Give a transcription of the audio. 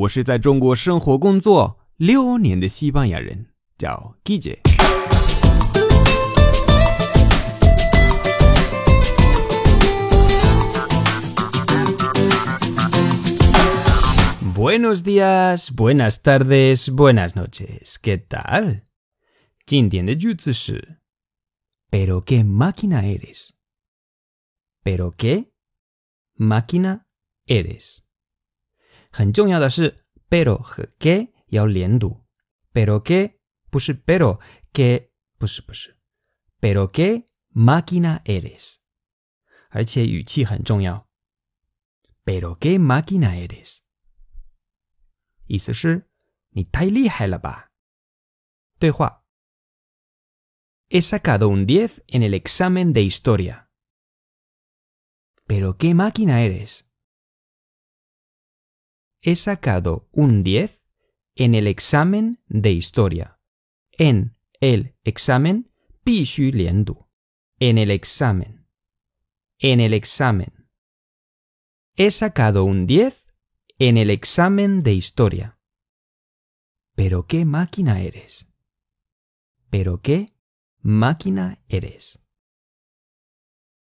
我是在中国生活工作六年的西班牙人，叫 Guille。Buenos días, buenas tardes, buenas noches. ¿Qué tal? 今天的句子是 Pero qué máquina eres? Pero qué máquina eres? 很重要的是 pero 和 que 要连读，pero que 不是 pero que 不是不是，pero que máquina eres，而且语气很重要，pero que máquina eres，意思是你太厉害了吧？对话，he sacado un diez en el examen de historia，pero que máquina eres。 He sacado un 10 en el examen de historia. En el examen, pishu liendu. En el examen. En el examen. He sacado un 10 en el examen de historia. Pero qué máquina eres. Pero qué máquina eres.